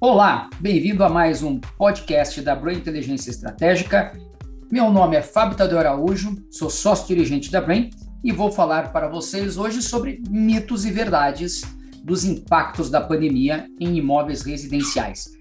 Olá, bem-vindo a mais um podcast da Brain Inteligência Estratégica. Meu nome é Fábio Tadeu Araújo, sou sócio-dirigente da Brain e vou falar para vocês hoje sobre mitos e verdades dos impactos da pandemia em imóveis residenciais.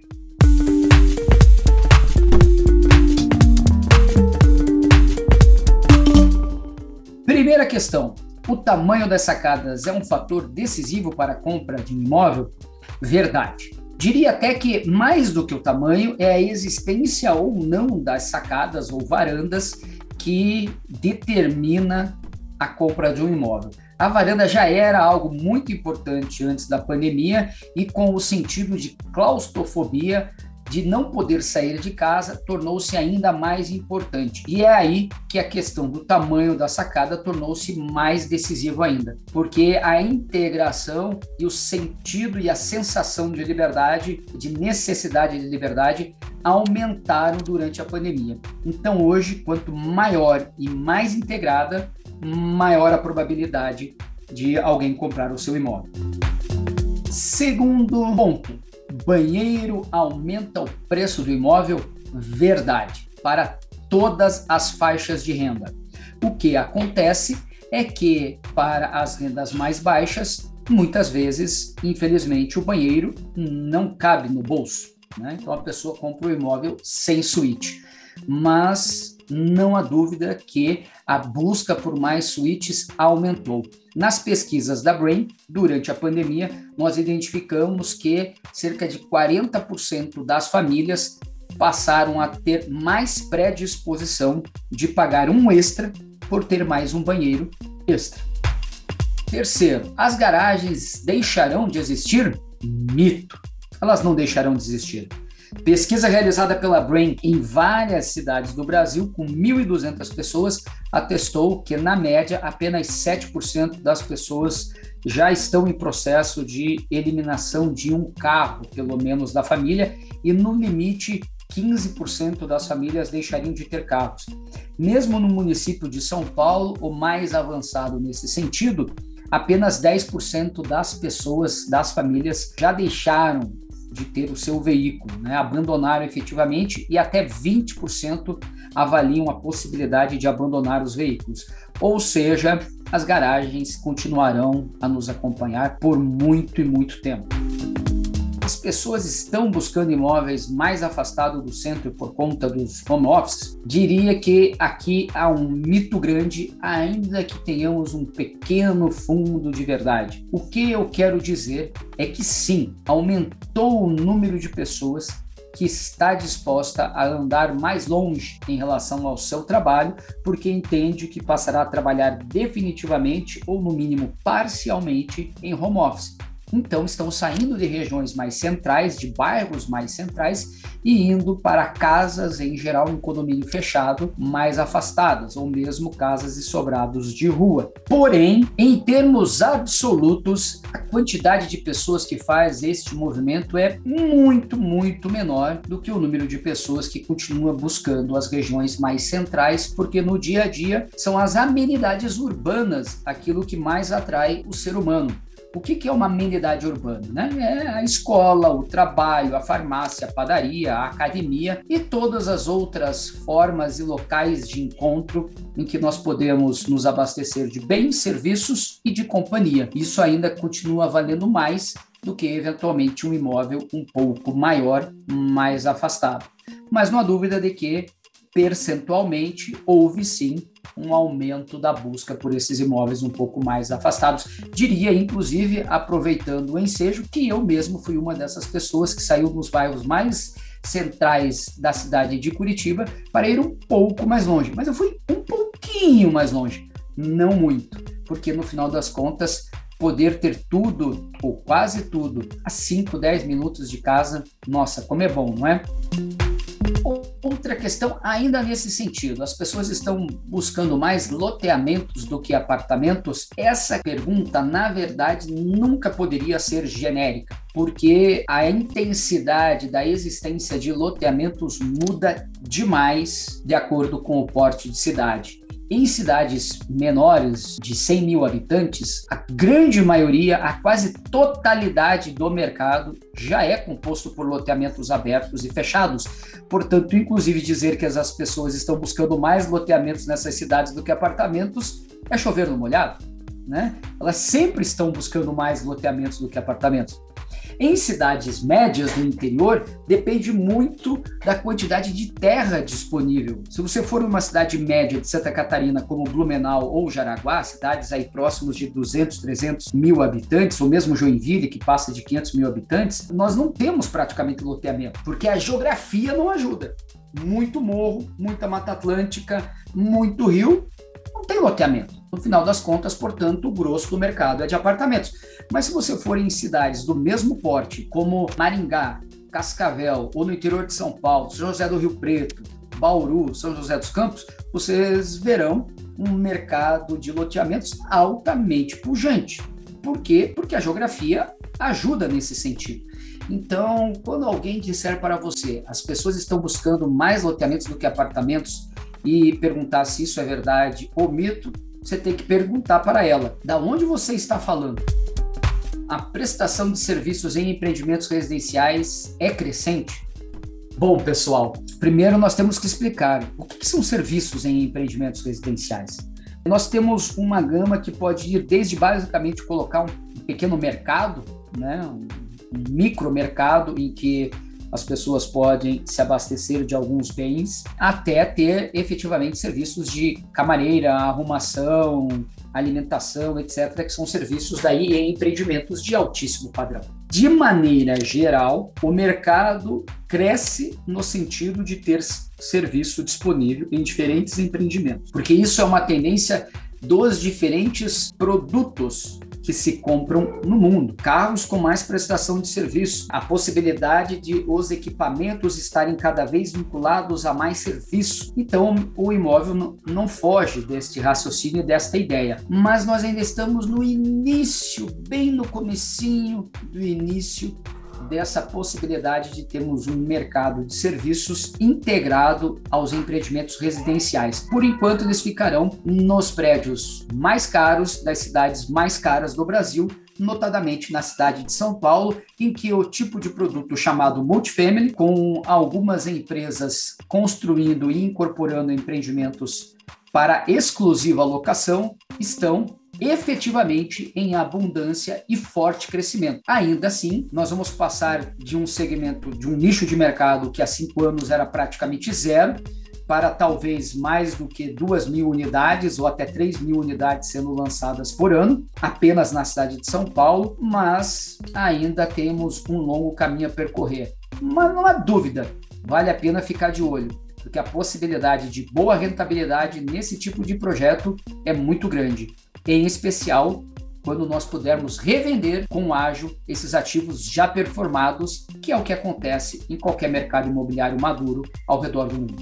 Primeira questão: o tamanho das sacadas é um fator decisivo para a compra de um imóvel? Verdade. Diria até que mais do que o tamanho é a existência ou não das sacadas ou varandas que determina a compra de um imóvel. A varanda já era algo muito importante antes da pandemia e com o sentido de claustrofobia de não poder sair de casa tornou-se ainda mais importante. E é aí que a questão do tamanho da sacada tornou-se mais decisivo ainda, porque a integração e o sentido e a sensação de liberdade, de necessidade de liberdade, aumentaram durante a pandemia. Então, hoje, quanto maior e mais integrada, maior a probabilidade de alguém comprar o seu imóvel. Segundo ponto, banheiro aumenta o preço do imóvel? Verdade, para todas as faixas de renda. O que acontece é que, para as rendas mais baixas, muitas vezes, infelizmente, o banheiro não cabe no bolso. Né? Então a pessoa compra o imóvel sem suíte. Mas não há dúvida que a busca por mais suítes aumentou. Nas pesquisas da Brain, durante a pandemia, nós identificamos que cerca de 40% das famílias passaram a ter mais predisposição de pagar um extra por ter mais um banheiro extra. Terceiro, as garagens deixarão de existir? Mito. Elas não deixarão de existir. Pesquisa realizada pela Brain em várias cidades do Brasil, com 1.200 pessoas, atestou que, na média, apenas 7% das pessoas já estão em processo de eliminação de um carro, pelo menos da família, e no limite 15% das famílias deixariam de ter carros. Mesmo no município de São Paulo, o mais avançado nesse sentido, apenas 10% das pessoas, das famílias, já deixaram de ter o seu veículo, né? abandonaram efetivamente e até 20% avaliam a possibilidade de abandonar os veículos. Ou seja, as garagens continuarão a nos acompanhar por muito e muito tempo as pessoas estão buscando imóveis mais afastados do centro por conta dos home office, diria que aqui há um mito grande, ainda que tenhamos um pequeno fundo de verdade. O que eu quero dizer é que sim, aumentou o número de pessoas que está disposta a andar mais longe em relação ao seu trabalho, porque entende que passará a trabalhar definitivamente ou, no mínimo, parcialmente em home office. Então, estão saindo de regiões mais centrais, de bairros mais centrais, e indo para casas, em geral, em condomínio fechado, mais afastadas, ou mesmo casas e sobrados de rua. Porém, em termos absolutos, a quantidade de pessoas que faz este movimento é muito, muito menor do que o número de pessoas que continua buscando as regiões mais centrais, porque no dia a dia são as amenidades urbanas aquilo que mais atrai o ser humano. O que, que é uma amenidade urbana? Né? É a escola, o trabalho, a farmácia, a padaria, a academia e todas as outras formas e locais de encontro em que nós podemos nos abastecer de bens, serviços e de companhia. Isso ainda continua valendo mais do que eventualmente um imóvel um pouco maior, mais afastado. Mas não há dúvida de que percentualmente houve sim um aumento da busca por esses imóveis um pouco mais afastados. Diria, inclusive, aproveitando o ensejo, que eu mesmo fui uma dessas pessoas que saiu dos bairros mais centrais da cidade de Curitiba para ir um pouco mais longe. Mas eu fui um pouquinho mais longe, não muito, porque no final das contas poder ter tudo, ou quase tudo, a 5, 10 minutos de casa, nossa, como é bom, não é? Outra questão, ainda nesse sentido, as pessoas estão buscando mais loteamentos do que apartamentos? Essa pergunta, na verdade, nunca poderia ser genérica, porque a intensidade da existência de loteamentos muda demais de acordo com o porte de cidade. Em cidades menores de 100 mil habitantes, a grande maioria, a quase totalidade do mercado já é composto por loteamentos abertos e fechados. Portanto, inclusive dizer que as pessoas estão buscando mais loteamentos nessas cidades do que apartamentos é chover no molhado. Né? Elas sempre estão buscando mais loteamentos do que apartamentos. Em cidades médias do interior, depende muito da quantidade de terra disponível. Se você for uma cidade média de Santa Catarina, como Blumenau ou Jaraguá, cidades aí próximos de 200, 300 mil habitantes, ou mesmo Joinville, que passa de 500 mil habitantes, nós não temos praticamente loteamento, porque a geografia não ajuda. Muito morro, muita mata atlântica, muito rio, não tem loteamento. No final das contas, portanto, o grosso do mercado é de apartamentos. Mas se você for em cidades do mesmo porte, como Maringá, Cascavel ou no interior de São Paulo, São José do Rio Preto, Bauru, São José dos Campos, vocês verão um mercado de loteamentos altamente pujante. Por quê? Porque a geografia ajuda nesse sentido. Então, quando alguém disser para você, as pessoas estão buscando mais loteamentos do que apartamentos e perguntar se isso é verdade ou mito, você tem que perguntar para ela: da onde você está falando? A prestação de serviços em empreendimentos residenciais é crescente? Bom, pessoal, primeiro nós temos que explicar o que são serviços em empreendimentos residenciais. Nós temos uma gama que pode ir desde basicamente colocar um pequeno mercado, né, um micromercado em que as pessoas podem se abastecer de alguns bens, até ter efetivamente serviços de camareira, arrumação, alimentação, etc., que são serviços daí em empreendimentos de altíssimo padrão. De maneira geral, o mercado cresce no sentido de ter serviço disponível em diferentes empreendimentos, porque isso é uma tendência dos diferentes produtos que se compram no mundo. Carros com mais prestação de serviço, a possibilidade de os equipamentos estarem cada vez vinculados a mais serviço. Então, o imóvel não foge deste raciocínio, desta ideia. Mas nós ainda estamos no início, bem no comecinho do início dessa possibilidade de termos um mercado de serviços integrado aos empreendimentos residenciais. Por enquanto, eles ficarão nos prédios mais caros das cidades mais caras do Brasil, notadamente na cidade de São Paulo, em que o tipo de produto chamado multifamily, com algumas empresas construindo e incorporando empreendimentos para exclusiva locação, estão efetivamente em abundância e forte crescimento. Ainda assim, nós vamos passar de um segmento, de um nicho de mercado que há cinco anos era praticamente zero, para talvez mais do que duas mil unidades ou até três mil unidades sendo lançadas por ano, apenas na cidade de São Paulo, mas ainda temos um longo caminho a percorrer. Mas não há dúvida, vale a pena ficar de olho, porque a possibilidade de boa rentabilidade nesse tipo de projeto é muito grande em especial quando nós pudermos revender com ágil esses ativos já performados, que é o que acontece em qualquer mercado imobiliário maduro ao redor do mundo.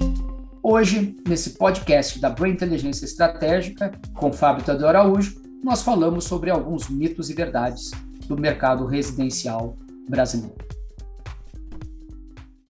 Hoje, nesse podcast da Boa Inteligência Estratégica, com Fábio Tadeu Araújo, nós falamos sobre alguns mitos e verdades do mercado residencial brasileiro.